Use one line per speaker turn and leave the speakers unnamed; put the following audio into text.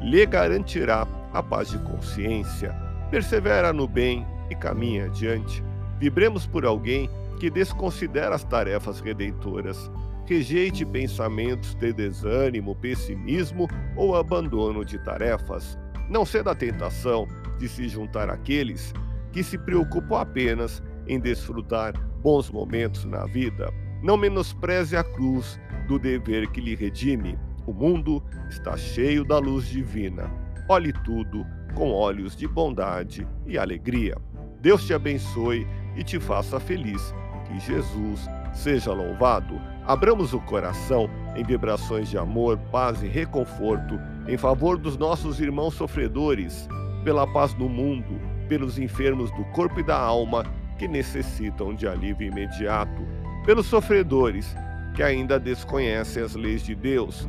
lhe garantirá a paz de consciência. Persevera no bem e caminha adiante Vibremos por alguém que desconsidera as tarefas redentoras. Rejeite pensamentos de desânimo, pessimismo ou abandono de tarefas. Não ceda à tentação de se juntar àqueles que se preocupam apenas em desfrutar bons momentos na vida. Não menospreze a cruz do dever que lhe redime. O mundo está cheio da luz divina. Olhe tudo com olhos de bondade e alegria. Deus te abençoe e te faça feliz. Que Jesus seja louvado. Abramos o coração em vibrações de amor, paz e reconforto em favor dos nossos irmãos sofredores, pela paz no mundo, pelos enfermos do corpo e da alma que necessitam de alívio imediato, pelos sofredores que ainda desconhecem as leis de Deus,